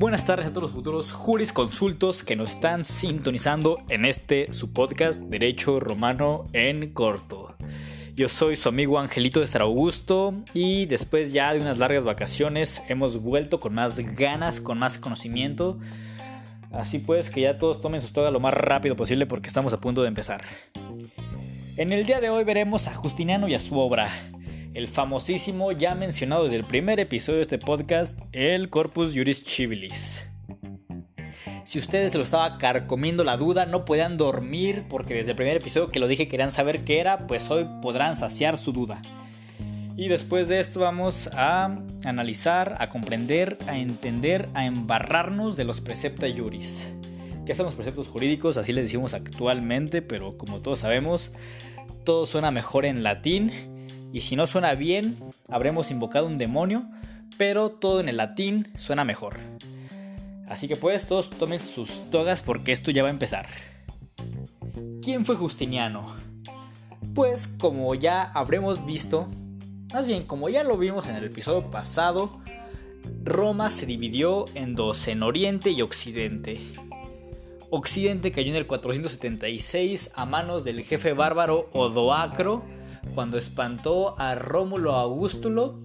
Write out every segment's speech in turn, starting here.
buenas tardes a todos los futuros jurisconsultos que nos están sintonizando en este su podcast Derecho Romano en Corto. Yo soy su amigo Angelito de San Augusto y después ya de unas largas vacaciones hemos vuelto con más ganas, con más conocimiento. Así pues que ya todos tomen sus togas lo más rápido posible porque estamos a punto de empezar. En el día de hoy veremos a Justiniano y a su obra, el famosísimo, ya mencionado desde el primer episodio de este podcast, el Corpus Juris Civilis. Si ustedes se lo estaba carcomiendo la duda, no podían dormir porque desde el primer episodio que lo dije querían saber qué era, pues hoy podrán saciar su duda. Y después de esto vamos a analizar, a comprender, a entender, a embarrarnos de los precepta juris. ¿Qué son los preceptos jurídicos? Así les decimos actualmente, pero como todos sabemos, todo suena mejor en latín y si no suena bien, habremos invocado un demonio, pero todo en el latín suena mejor. Así que pues todos tomen sus togas porque esto ya va a empezar. ¿Quién fue Justiniano? Pues como ya habremos visto, más bien como ya lo vimos en el episodio pasado, Roma se dividió en dos, en Oriente y Occidente. Occidente cayó en el 476 a manos del jefe bárbaro Odoacro, cuando espantó a Rómulo Augustulo,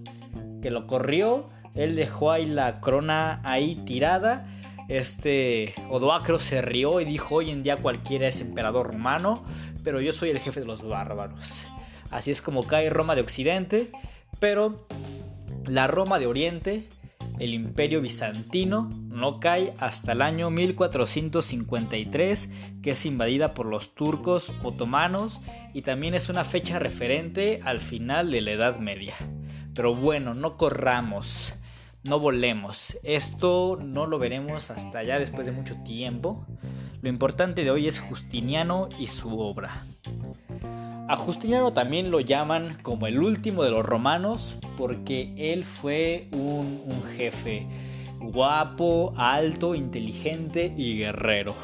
que lo corrió, él dejó ahí la corona ahí tirada. Este Odoacro se rió y dijo, hoy en día cualquiera es emperador romano, pero yo soy el jefe de los bárbaros. Así es como cae Roma de Occidente, pero la Roma de Oriente el imperio bizantino no cae hasta el año 1453, que es invadida por los turcos otomanos y también es una fecha referente al final de la Edad Media. Pero bueno, no corramos, no volemos, esto no lo veremos hasta ya después de mucho tiempo. Lo importante de hoy es Justiniano y su obra. A Justiniano también lo llaman como el último de los romanos porque él fue un, jefe guapo, alto, inteligente y guerrero.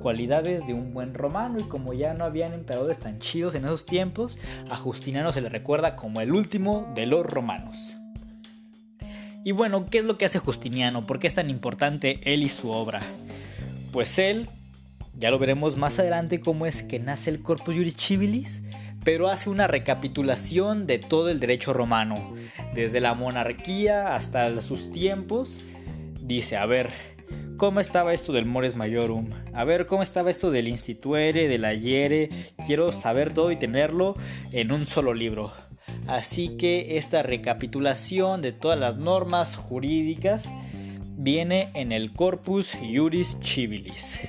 Cualidades de un buen romano y como ya no habían emperadores tan chidos en esos tiempos, a Justiniano se le recuerda como el último de los romanos. Y bueno, ¿qué es lo que hace Justiniano? ¿Por qué es tan importante él y su obra? Pues él ya lo veremos más adelante cómo es que nace el Corpus Juris Civilis, pero hace una recapitulación de todo el derecho romano, desde la monarquía hasta sus tiempos. Dice, a ver, ¿cómo estaba esto del mores majorum? A ver, ¿cómo estaba esto del instituere, del ayere? Quiero saber todo y tenerlo en un solo libro. Así que esta recapitulación de todas las normas jurídicas viene en el Corpus Juris Civilis.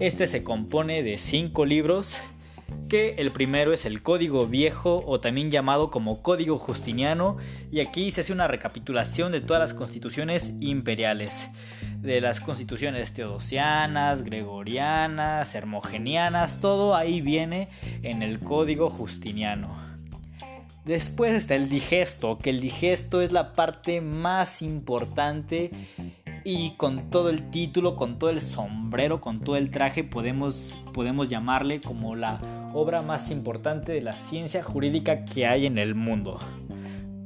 Este se compone de cinco libros, que el primero es el Código Viejo o también llamado como Código Justiniano y aquí se hace una recapitulación de todas las constituciones imperiales, de las constituciones teodosianas, gregorianas, hermogenianas, todo ahí viene en el Código Justiniano. Después está el digesto, que el digesto es la parte más importante y con todo el título, con todo el sombrero, con todo el traje, podemos, podemos llamarle como la obra más importante de la ciencia jurídica que hay en el mundo.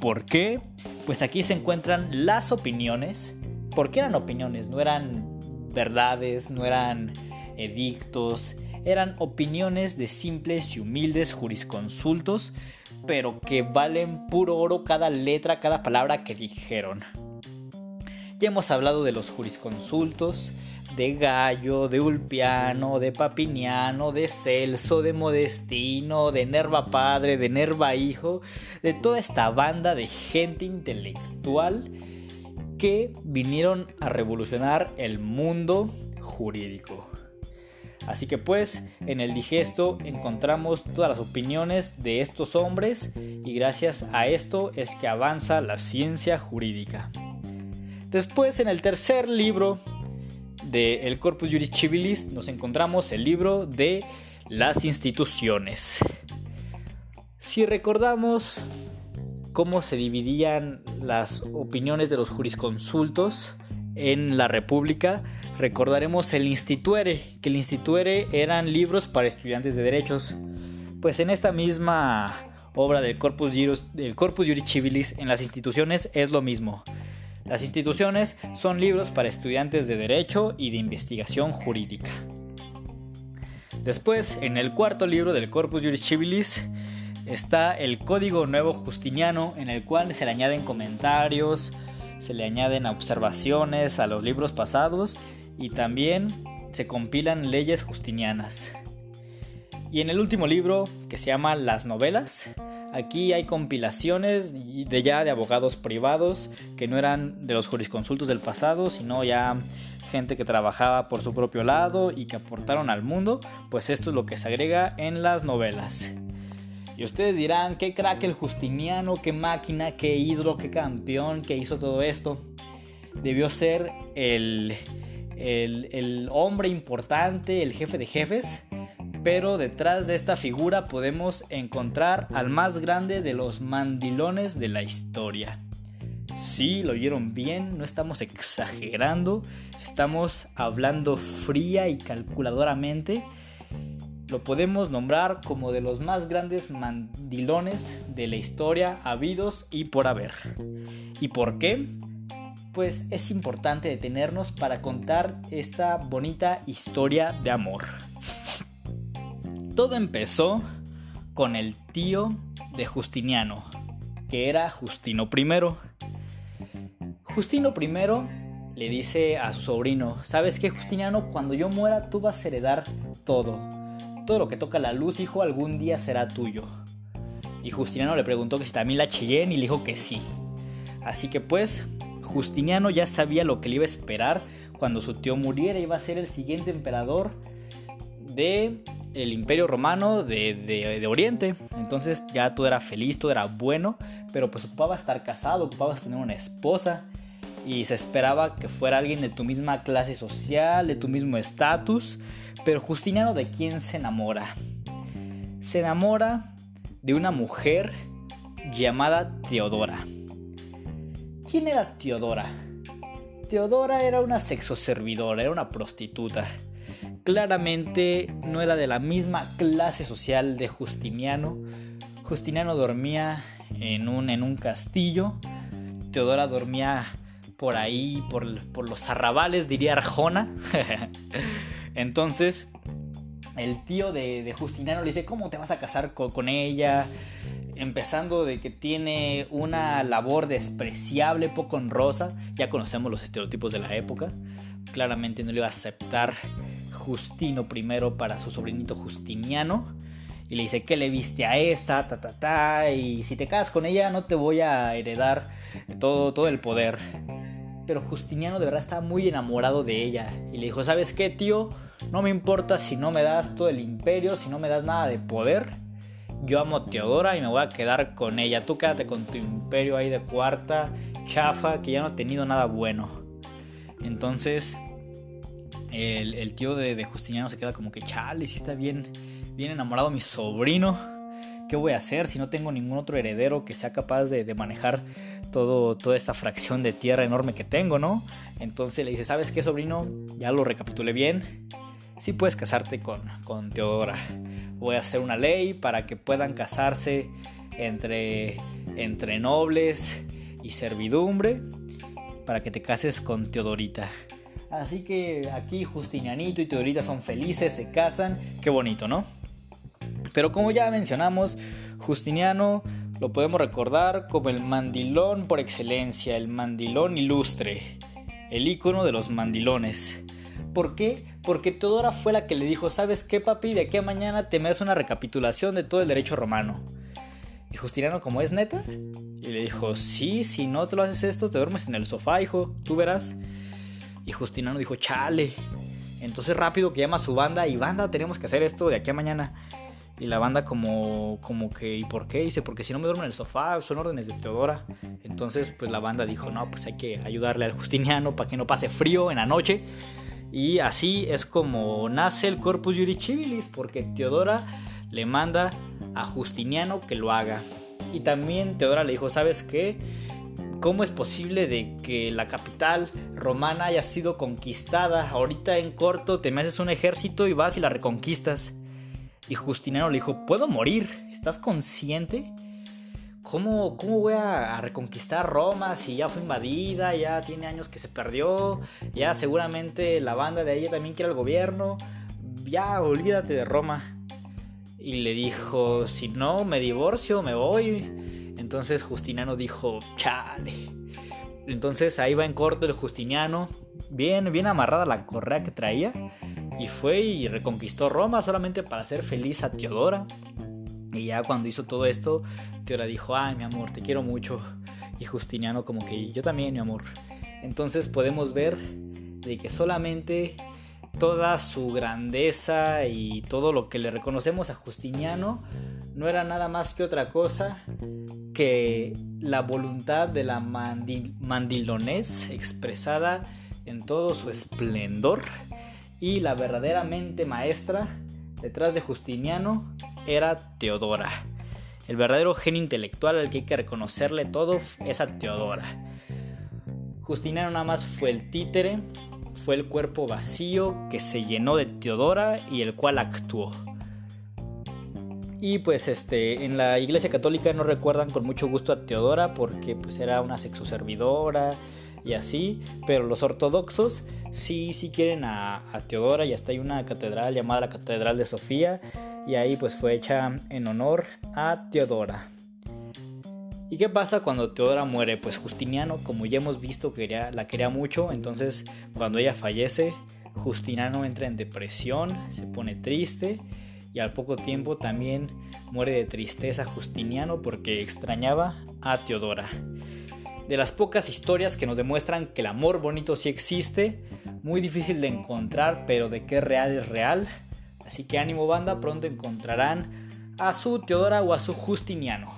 ¿Por qué? Pues aquí se encuentran las opiniones. ¿Por qué eran opiniones? No eran verdades, no eran edictos, eran opiniones de simples y humildes jurisconsultos, pero que valen puro oro cada letra, cada palabra que dijeron. Ya hemos hablado de los jurisconsultos, de Gallo, de Ulpiano, de Papiniano, de Celso, de Modestino, de Nerva Padre, de Nerva Hijo, de toda esta banda de gente intelectual que vinieron a revolucionar el mundo jurídico. Así que pues en el digesto encontramos todas las opiniones de estos hombres y gracias a esto es que avanza la ciencia jurídica. Después, en el tercer libro de El Corpus Juris Civilis, nos encontramos el libro de las instituciones. Si recordamos cómo se dividían las opiniones de los jurisconsultos en la República, recordaremos el Instituere, que el Instituere eran libros para estudiantes de derechos. Pues en esta misma obra del Corpus Juris, del Corpus Juris Civilis en las instituciones es lo mismo Las instituciones son libros para estudiantes de derecho y de investigación jurídica. Después, en el cuarto libro del Corpus Juris Civilis, está el Código Nuevo Justiniano, en el cual se le añaden comentarios, se le añaden observaciones a los libros pasados y también se compilan leyes justinianas. Y en el último libro, que se llama Las novelas, aquí hay compilaciones de ya de abogados privados que no eran de los jurisconsultos del pasado, sino ya gente que trabajaba por su propio lado y que aportaron al mundo, pues esto es lo que se agrega en las novelas. Y ustedes dirán, qué crack el Justiniano, qué máquina, qué hidro, qué campeón que hizo todo esto. Debió ser el, el hombre importante, el jefe de jefes, pero detrás de esta figura podemos encontrar al más grande de los mandilones de la historia. Sí, lo oyeron bien, no estamos exagerando, estamos hablando fría y calculadoramente. Lo podemos nombrar como de los más grandes mandilones de la historia habidos y por haber. ¿Y por qué? Pues es importante detenernos para contar esta bonita historia de amor. Todo empezó con el tío de Justiniano, que era Justino I. Justino I le dice a su sobrino, ¿sabes qué Justiniano? Cuando yo muera tú vas a heredar todo. Todo lo que toca la luz, hijo, algún día será tuyo. Y Justiniano le preguntó que si también la Cheyenne y le dijo que sí. Así que pues, Justiniano ya sabía lo que le iba a esperar cuando su tío muriera, iba a ser el siguiente emperador de el imperio romano de, de, Oriente. Entonces ya todo era feliz, todo era bueno, pero pues ocupaba estar casado, ocupaba tener una esposa y se esperaba que fuera alguien de tu misma clase social, de tu mismo estatus, pero Justiniano de quién se enamora? Se enamora de una mujer llamada Teodora. ¿Quién era Teodora? Teodora era una sexoservidora, era una prostituta. Claramente no era de la misma clase social de Justiniano. Justiniano dormía en un, en un castillo. Teodora dormía por ahí, por, los arrabales, diría Arjona. Entonces, el tío de, Justiniano le dice, ¿cómo te vas a casar con, ella? Empezando de que tiene una labor despreciable, poco honrosa. Ya conocemos los estereotipos de la época. Claramente no le iba a aceptar Justino I para su sobrinito Justiniano. Y le dice, ¿qué le viste a esa? Ta, ta, ta. Y si te casas con ella no te voy a heredar todo, todo el poder. Pero Justiniano de verdad estaba muy enamorado de ella. Y le dijo, ¿sabes qué, tío? No me importa si no me das todo el imperio, si no me das nada de poder. Yo amo a Teodora y me voy a quedar con ella. Tú quédate con tu imperio ahí de cuarta, chafa, que ya no ha tenido nada bueno. Entonces, el, tío de, Justiniano se queda como que, chale, si está bien, bien enamorado mi sobrino. ¿Qué voy a hacer si no tengo ningún otro heredero que sea capaz de manejar toda esta fracción de tierra enorme que tengo, ¿no? Entonces le dice, ¿sabes qué, sobrino? Ya lo recapitulé bien. Sí puedes casarte con, con Teodora. Voy a hacer una ley para que puedan casarse entre, entre nobles y servidumbre para que te cases con Teodorita. Así que aquí Justinianito y Teodorita son felices, se casan. Qué bonito, ¿no? Pero como ya mencionamos, Justiniano lo podemos recordar como el mandilón por excelencia, el mandilón ilustre, el ícono de los mandilones. ¿Por qué? Porque Teodora fue la que le dijo, ¿sabes qué papi? De aquí a mañana te me das una recapitulación de todo el derecho romano. Y Justiniano, como es neta, y le dijo, sí, si no te lo haces esto, te duermes en el sofá, hijo, tú verás. Y Justiniano dijo, chale. Entonces rápido que llama a su banda y banda, tenemos que hacer esto de aquí a mañana. Y la banda como, como que, ¿y por qué? Dice, porque si no me duermo en el sofá, son órdenes de Teodora. Entonces, pues la banda dijo, no, pues hay que ayudarle al Justiniano para que no pase frío en la noche. Y así es como nace el Corpus Juris Civilis, porque Teodora le manda a Justiniano que lo haga. Y también Teodora le dijo, ¿sabes qué? ¿Cómo es posible de que la capital romana haya sido conquistada? Ahorita en corto te me haces un ejército y vas y la reconquistas. Y Justiniano le dijo, puedo morir, ¿estás consciente? ¿cómo, cómo voy a, reconquistar Roma si ya fue invadida, ya tiene años que se perdió, ya seguramente la banda de ahí también quiere el gobierno, ya olvídate de Roma. Y le dijo, si no, me divorcio, me voy. Entonces Justiniano dijo, chale. Entonces ahí va en corto el Justiniano, bien, bien amarrada la correa que traía, y fue y reconquistó Roma solamente para hacer feliz a Teodora. Y ya cuando hizo todo esto, Teodora dijo, ay mi amor, te quiero mucho. Y Justiniano como que yo también, mi amor. Entonces podemos ver de que solamente toda su grandeza y todo lo que le reconocemos a Justiniano no era nada más que otra cosa que la voluntad de la mandilonés expresada en todo su esplendor y la verdaderamente maestra detrás de Justiniano era Teodora. El verdadero genio intelectual al que hay que reconocerle todo es a Teodora. Justiniano nada más fue el títere, fue el cuerpo vacío que se llenó de Teodora y el cual actuó. Y pues este, en la iglesia católica no recuerdan con mucho gusto a Teodora porque pues era una sexoservidora y así, pero los ortodoxos sí, sí quieren a, Teodora y hasta hay una catedral llamada la Catedral de Sofía y ahí pues fue hecha en honor a Teodora. ¿Y qué pasa cuando Teodora muere? Pues Justiniano, como ya hemos visto, quería, la quería mucho, entonces cuando ella fallece, Justiniano entra en depresión, se pone triste y al poco tiempo también muere de tristeza Justiniano porque extrañaba a Teodora. De las pocas historias que nos demuestran que el amor bonito sí existe, muy difícil de encontrar, pero de qué real es real, Así que ánimo banda, pronto encontrarán a su Teodora o a su Justiniano.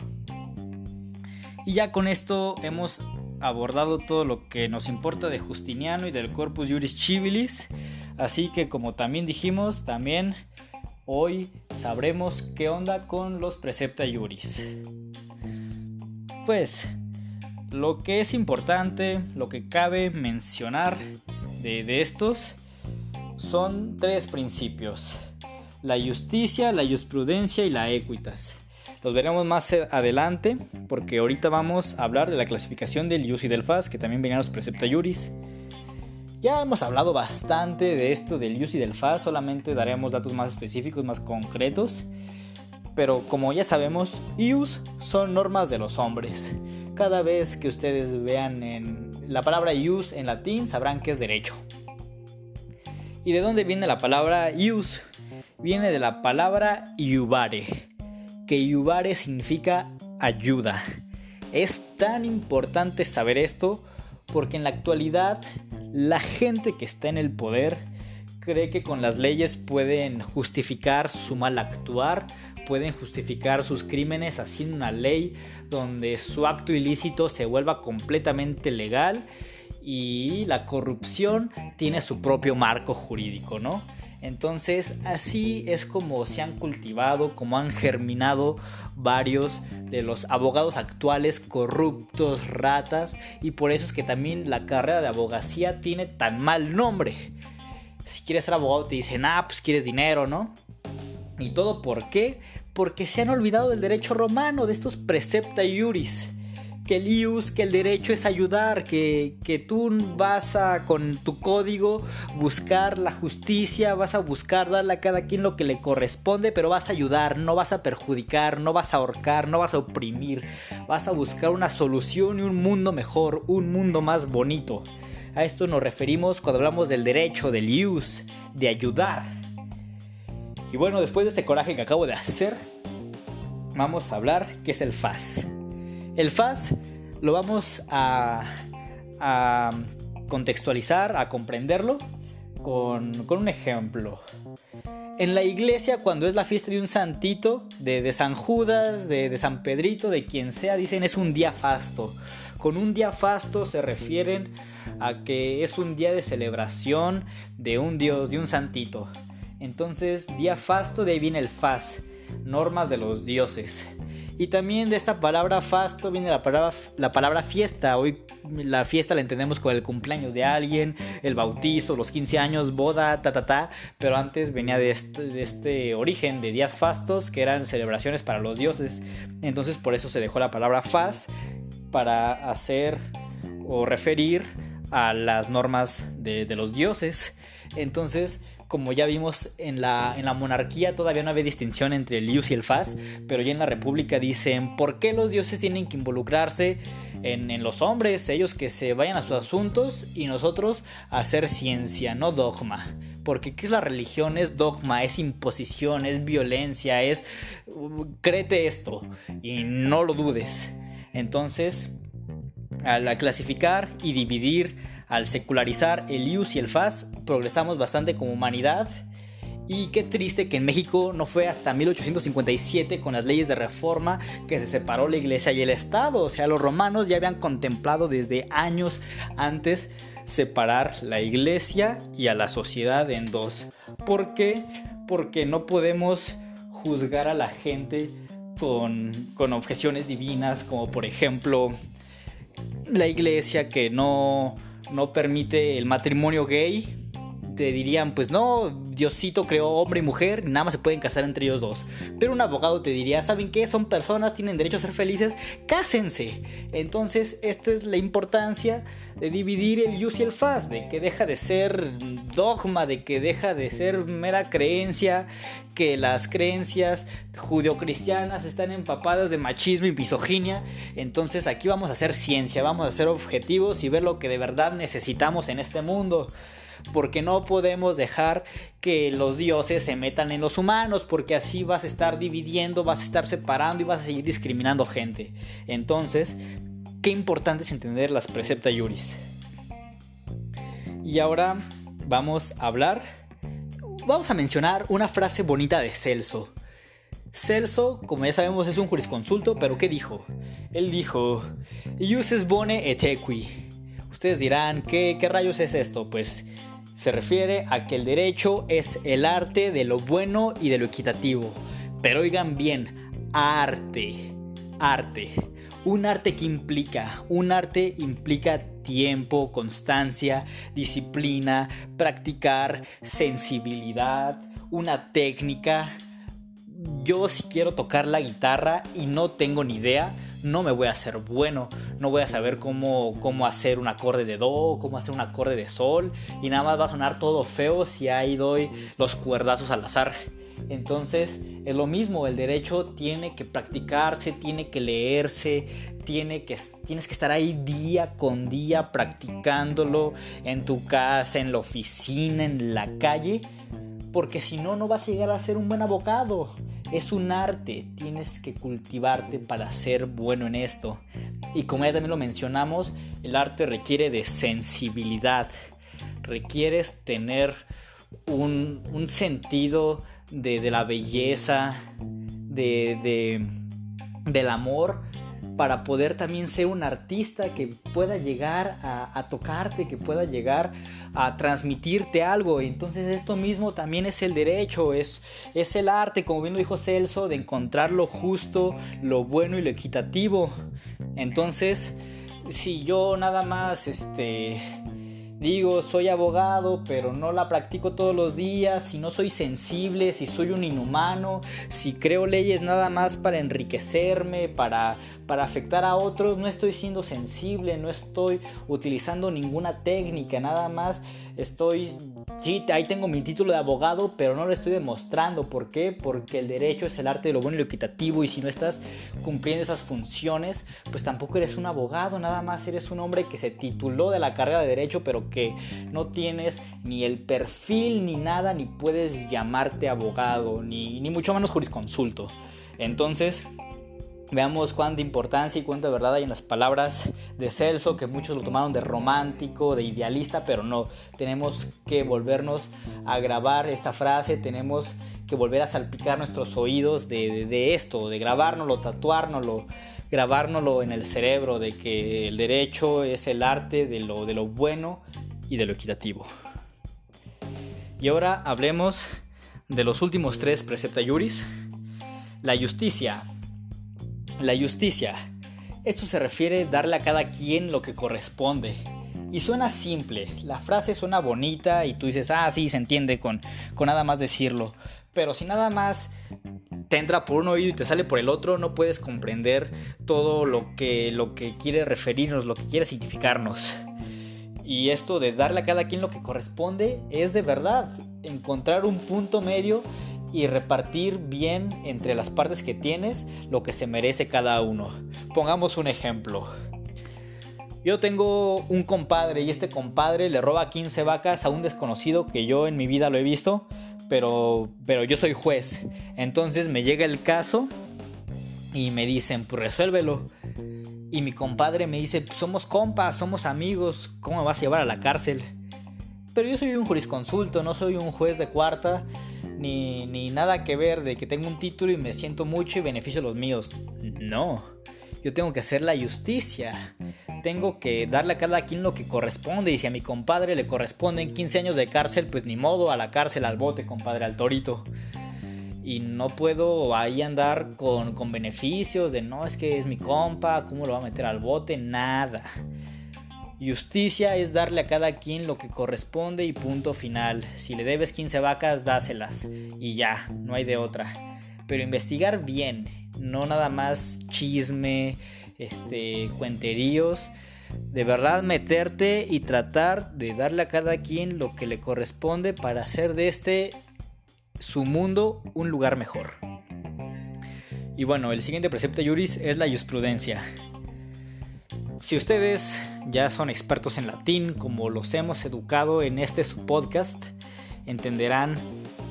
Y ya con esto hemos abordado todo lo que nos importa de Justiniano y del Corpus Juris Civilis. Así que como también dijimos, también hoy sabremos qué onda con los Precepta Juris. Pues lo que es importante, lo que cabe mencionar de, estos son tres principios la justicia, la jurisprudencia y la equitas. Los veremos más adelante porque ahorita vamos a hablar de la clasificación del ius y del fas, que también venían los precepta juris. Ya hemos hablado bastante de esto del ius y del fas, solamente daremos datos más específicos, más concretos. Pero como ya sabemos, ius son normas de los hombres. Cada vez que ustedes vean en la palabra ius en latín, sabrán que es derecho. ¿Y de dónde viene la palabra ius? viene de la palabra iubare, que iubare significa ayuda. Es tan importante saber esto porque en la actualidad la gente que está en el poder cree que con las leyes pueden justificar su mal actuar, pueden justificar sus crímenes haciendo una ley donde su acto ilícito se vuelva completamente legal y la corrupción tiene su propio marco jurídico, ¿no? Entonces así es como se han cultivado, como han germinado varios de los abogados actuales corruptos, ratas, y por eso es que también la carrera de abogacía tiene tan mal nombre. Si quieres ser abogado te dicen, ah, pues quieres dinero, ¿no? ¿Y todo por qué? Porque se han olvidado del derecho romano, de estos precepta iuris que el IUS, que el derecho es ayudar, que, que tú vas a con tu código buscar la justicia, vas a buscar darle a cada quien lo que le corresponde, pero vas a ayudar, no vas a perjudicar, no vas a ahorcar, no vas a oprimir, vas a buscar una solución y un mundo mejor, un mundo más bonito. A esto nos referimos cuando hablamos del derecho, del IUS, de ayudar. Y bueno, después de este coraje que acabo de hacer, vamos a hablar qué es el FAS. El FAS lo vamos a, contextualizar, a comprenderlo con, un ejemplo. En la iglesia, cuando es la fiesta de un santito, de, San Judas, de, de, San Pedrito, de quien sea, dicen es un día fasto. Con un día fasto se refieren a que es un día de celebración de un dios, de un santito. Entonces, día fasto, de ahí viene el faz, normas de los dioses. Y también de esta palabra fasto viene la palabra, la palabra fiesta. Hoy la fiesta la entendemos con el cumpleaños de alguien, el bautizo, los 15 años, boda, ta, ta, ta. Pero antes venía de este, de este origen de días fastos que eran celebraciones para los dioses. Entonces por eso se dejó la palabra faz para hacer o referir a las normas de, de los dioses. Entonces como ya vimos en la, en la monarquía todavía no había distinción entre el ius y el faz, pero ya en la república dicen, ¿por qué los dioses tienen que involucrarse en, en, los hombres? Ellos que se vayan a sus asuntos y nosotros a hacer ciencia, no dogma. Porque ¿qué es la religión? Es dogma, es imposición, es violencia, es... créete esto y no lo dudes. Entonces, al clasificar y dividir al secularizar el IUS y el FAS, progresamos bastante como humanidad. Y qué triste que en México no fue hasta 1857 con las leyes de reforma que se separó la iglesia y el Estado. O sea, los romanos ya habían contemplado desde años antes separar la iglesia y a la sociedad en dos. ¿Por qué? Porque no podemos juzgar a la gente con, con objeciones divinas, como por ejemplo la iglesia que no no permite el matrimonio gay, te dirían, pues no, Diosito creó hombre y mujer, nada más se pueden casar entre ellos dos. Pero un abogado te diría, ¿saben qué? Son personas, tienen derecho a ser felices, cásense. Entonces, esta es la importancia de dividir el yus y el faz, de que deja de ser dogma, de que deja de ser mera creencia, que las creencias judeocristianas están empapadas de machismo y misoginia. Entonces, aquí vamos a hacer ciencia, vamos a ser objetivos y ver lo que de verdad necesitamos en este mundo porque no podemos dejar que los dioses se metan en los humanos, porque así vas a estar dividiendo, vas a estar separando y vas a seguir discriminando gente. Entonces, qué importante es entender las precepta juris. Y ahora vamos a hablar, vamos a mencionar una frase bonita de Celso. Celso, como ya sabemos, es un jurisconsulto, pero ¿qué dijo? Él dijo, Ius bone et equi. Ustedes dirán, ¿qué, ¿qué rayos es esto? Pues se refiere a que el derecho es el arte de lo bueno y de lo equitativo. Pero oigan bien, arte, arte. Un arte que implica, un arte implica tiempo, constancia, disciplina, practicar, sensibilidad, una técnica. Yo si quiero tocar la guitarra y no tengo ni idea, no me voy a hacer bueno, no voy a saber cómo, cómo hacer un acorde de do, cómo hacer un acorde de sol, y nada más va a sonar todo feo si ahí doy los cuerdazos al azar. Entonces es lo mismo, el derecho tiene que practicarse, tiene que leerse, tiene que, tienes que estar ahí día con día practicándolo en tu casa, en la oficina, en la calle, porque si no, no vas a llegar a ser un buen abogado. Es un arte, tienes que cultivarte para ser bueno en esto. Y como ya también lo mencionamos, el arte requiere de sensibilidad. Requieres tener un, sentido de, la belleza, de, del amor para poder también ser un artista que pueda llegar a, tocarte, que pueda llegar a transmitirte algo. Entonces esto mismo también es el derecho, es, es el arte, como bien lo dijo Celso, de encontrar lo justo, lo bueno y lo equitativo. Entonces, si yo nada más, este Digo, soy abogado, pero no la practico todos los días, si no soy sensible, si soy un inhumano, si creo leyes nada más para enriquecerme, para, para afectar a otros, no estoy siendo sensible, no estoy utilizando ninguna técnica, nada más estoy, sí, ahí tengo mi título de abogado, pero no lo estoy demostrando. ¿Por qué? Porque el derecho es el arte de lo bueno y lo equitativo y si no estás cumpliendo esas funciones, pues tampoco eres un abogado, nada más eres un hombre que se tituló de la carrera de derecho, pero que no tienes ni el perfil ni nada, ni puedes llamarte abogado, ni, ni mucho menos jurisconsulto. Entonces, Veamos cuánta importancia y cuánta verdad hay en las palabras de Celso, que muchos lo tomaron de romántico, de idealista, pero no. Tenemos que volvernos a grabar esta frase, tenemos que volver a salpicar nuestros oídos de, de esto, de grabárnoslo, tatuárnoslo, grabárnoslo en el cerebro, de que el derecho es el arte de lo, de lo bueno y de lo equitativo. Y ahora hablemos de los últimos tres precepta juris. La justicia. La justicia. Esto se refiere a darle a cada quien lo que corresponde. Y suena simple, la frase suena bonita y tú dices, ah, sí, se entiende con, con nada más decirlo. Pero si nada más te entra por un oído y te sale por el otro, no puedes comprender todo lo que, lo que quiere referirnos, lo que quiere significarnos. Y esto de darle a cada quien lo que corresponde es de verdad encontrar un punto medio y repartir bien entre las partes que tienes lo que se merece cada uno. Pongamos un ejemplo. Yo tengo un compadre y este compadre le roba 15 vacas a un desconocido que yo en mi vida lo he visto pero, pero yo soy juez. Entonces me llega el caso y me dicen, pues resuélvelo. Y mi compadre me dice, pues, somos compas, somos amigos, ¿cómo me vas a llevar a la cárcel? Pero yo soy un jurisconsulto, no soy un juez de cuarta, ni, ni nada que ver de que tengo un título y me siento mucho y beneficio a los míos. No, yo tengo que hacer la justicia tengo que darle a cada quien lo que corresponde. Y si a mi compadre le corresponden 15 años de cárcel, pues ni modo, a la cárcel, al bote, compadre, al torito. Y no puedo ahí andar con, con beneficios de no, es que es mi compa, ¿cómo lo va a meter al bote? Nada. Justicia es darle a cada quien lo que corresponde y punto final. Si le debes 15 vacas, dáselas. Y ya, no hay de otra. Pero investigar bien, no nada más chisme, este, cuenteríos. De verdad meterte y tratar de darle a cada quien lo que le corresponde para hacer de este su mundo un lugar mejor. Y bueno, el siguiente precepto Yuris es la jurisprudencia. Si ustedes ya son expertos en latín, como los hemos educado en este su podcast, entenderán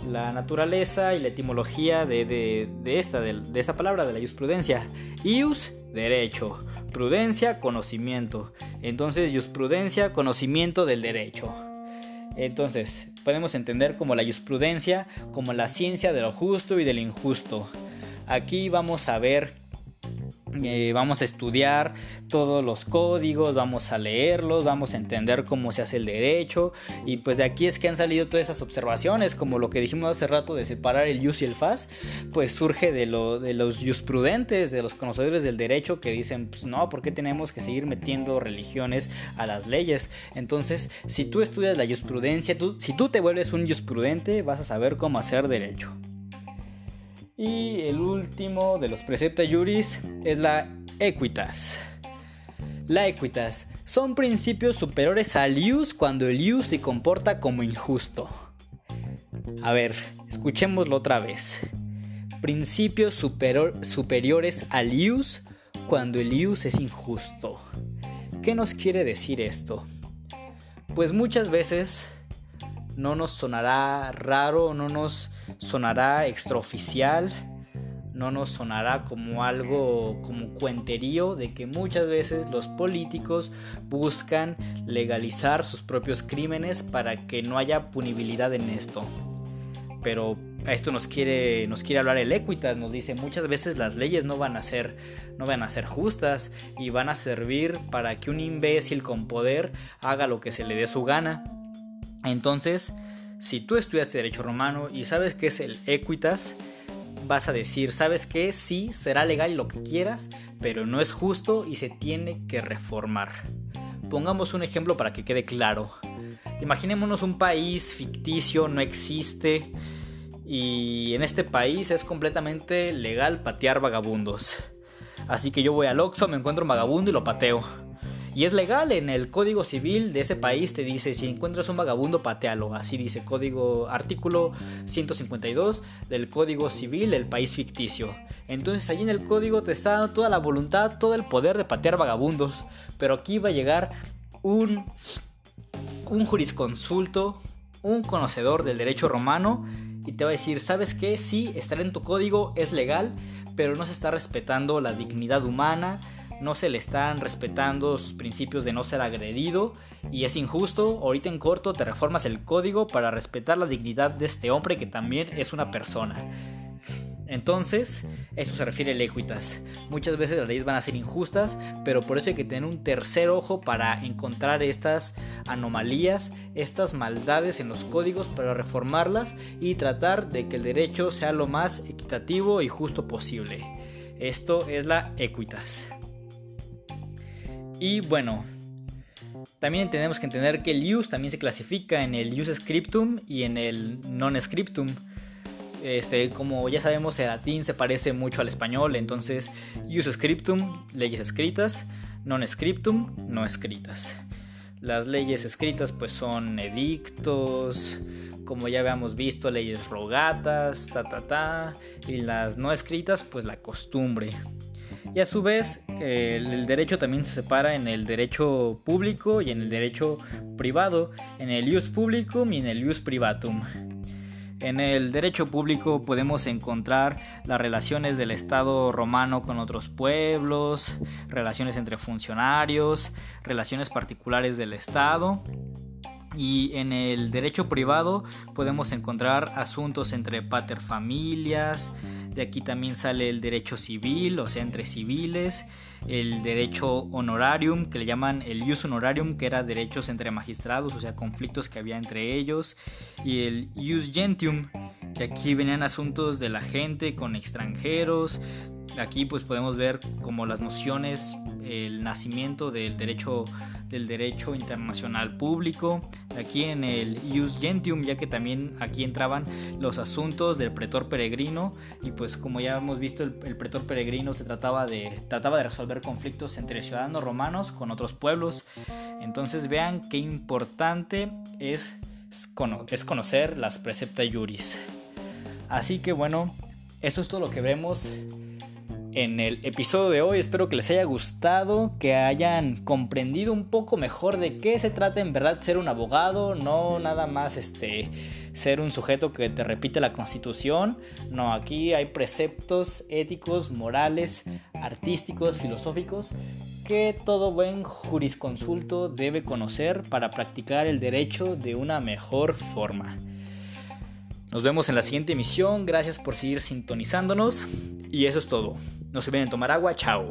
la naturaleza y la etimología de, esta, de, de, esta palabra, de la jurisprudencia. Ius derecho. Prudencia, conocimiento. Entonces, jurisprudencia, conocimiento del derecho. Entonces, podemos entender como la jurisprudencia como la ciencia de lo justo y del injusto. Aquí vamos a ver eh, vamos a estudiar todos los códigos, vamos a leerlos, vamos a entender cómo se hace el derecho y pues de aquí es que han salido todas esas observaciones, como lo que dijimos hace rato de separar el jus y el fas, pues surge de, lo, de los jusprudentes, de los conocedores del derecho que dicen, pues no, ¿por qué tenemos que seguir metiendo religiones a las leyes? Entonces, si tú estudias la jurisprudencia, tú, si tú te vuelves un jusprudente, vas a saber cómo hacer derecho. Y el último de los precepta juris es la equitas. La equitas son principios superiores al ius cuando el ius se comporta como injusto. A ver, escuchémoslo otra vez. Principios superiores al ius cuando el ius es injusto. ¿Qué nos quiere decir esto? Pues muchas veces no nos sonará raro, no nos sonará extraoficial, no nos sonará como algo como cuenterío de que muchas veces los políticos buscan legalizar sus propios crímenes para que no haya punibilidad en esto. Pero a esto nos quiere, nos quiere hablar el Equitas, nos dice muchas veces las leyes no van a ser, no van a ser justas y van a servir para que un imbécil con poder haga lo que se le dé su gana. Entonces, si tú estudiaste Derecho Romano y sabes qué es el Equitas, vas a decir, ¿sabes qué? Sí, será legal lo que quieras, pero no es justo y se tiene que reformar. Pongamos un ejemplo para que quede claro. Imaginémonos un país ficticio, no existe, y en este país es completamente legal patear vagabundos. Así que yo voy al Oxxo, me encuentro un vagabundo y lo pateo. Y es legal en el código civil de ese país, te dice, si encuentras un vagabundo, patealo. Así dice código artículo 152 del código civil del país ficticio. Entonces allí en el código te está dando toda la voluntad, todo el poder de patear vagabundos. Pero aquí va a llegar un, un jurisconsulto, un conocedor del derecho romano y te va a decir, ¿sabes qué? Sí, estar en tu código es legal, pero no se está respetando la dignidad humana, no se le están respetando sus principios de no ser agredido y es injusto, ahorita en corto te reformas el código para respetar la dignidad de este hombre que también es una persona. Entonces, eso se refiere al equitas. Muchas veces las leyes van a ser injustas, pero por eso hay que tener un tercer ojo para encontrar estas anomalías, estas maldades en los códigos para reformarlas y tratar de que el derecho sea lo más equitativo y justo posible. Esto es la equitas. Y bueno, también tenemos que entender que el use también se clasifica en el use scriptum y en el non scriptum. Este, como ya sabemos, el latín se parece mucho al español, entonces use scriptum, leyes escritas, non scriptum, no escritas. Las leyes escritas pues son edictos, como ya habíamos visto, leyes rogatas, ta ta ta, y las no escritas pues la costumbre. Y a su vez, el, derecho también se separa en el derecho público y en el derecho privado, en el ius publicum y en el ius privatum. En el derecho público podemos encontrar las relaciones del Estado romano con otros pueblos, relaciones entre funcionarios, relaciones particulares del Estado. Y en el derecho privado podemos encontrar asuntos entre paterfamilias, de aquí también sale el derecho civil, o sea, entre civiles, el derecho honorarium, que le llaman el ius honorarium, que era derechos entre magistrados, o sea, conflictos que había entre ellos, y el ius gentium, que aquí venían asuntos de la gente con extranjeros. Aquí pues podemos ver como las nociones, el nacimiento del derecho del derecho internacional público. Aquí en el Ius Gentium, ya que también aquí entraban los asuntos del pretor peregrino y pues como ya hemos visto el, pretor peregrino se trataba de trataba de resolver conflictos entre ciudadanos romanos con otros pueblos. Entonces vean qué importante es, es conocer las precepta juris. Así que bueno, eso es todo lo que veremos en el episodio de hoy. Espero que les haya gustado, que hayan comprendido un poco mejor de qué se trata en verdad ser un abogado, no nada más este ser un sujeto que te repite la constitución. No, aquí hay preceptos éticos, morales, artísticos, filosóficos que todo buen jurisconsulto debe conocer para practicar el derecho de una mejor forma. Nos vemos en la siguiente emisión. Gracias por seguir sintonizándonos. Y eso es todo. No se olviden tomar agua. Chao.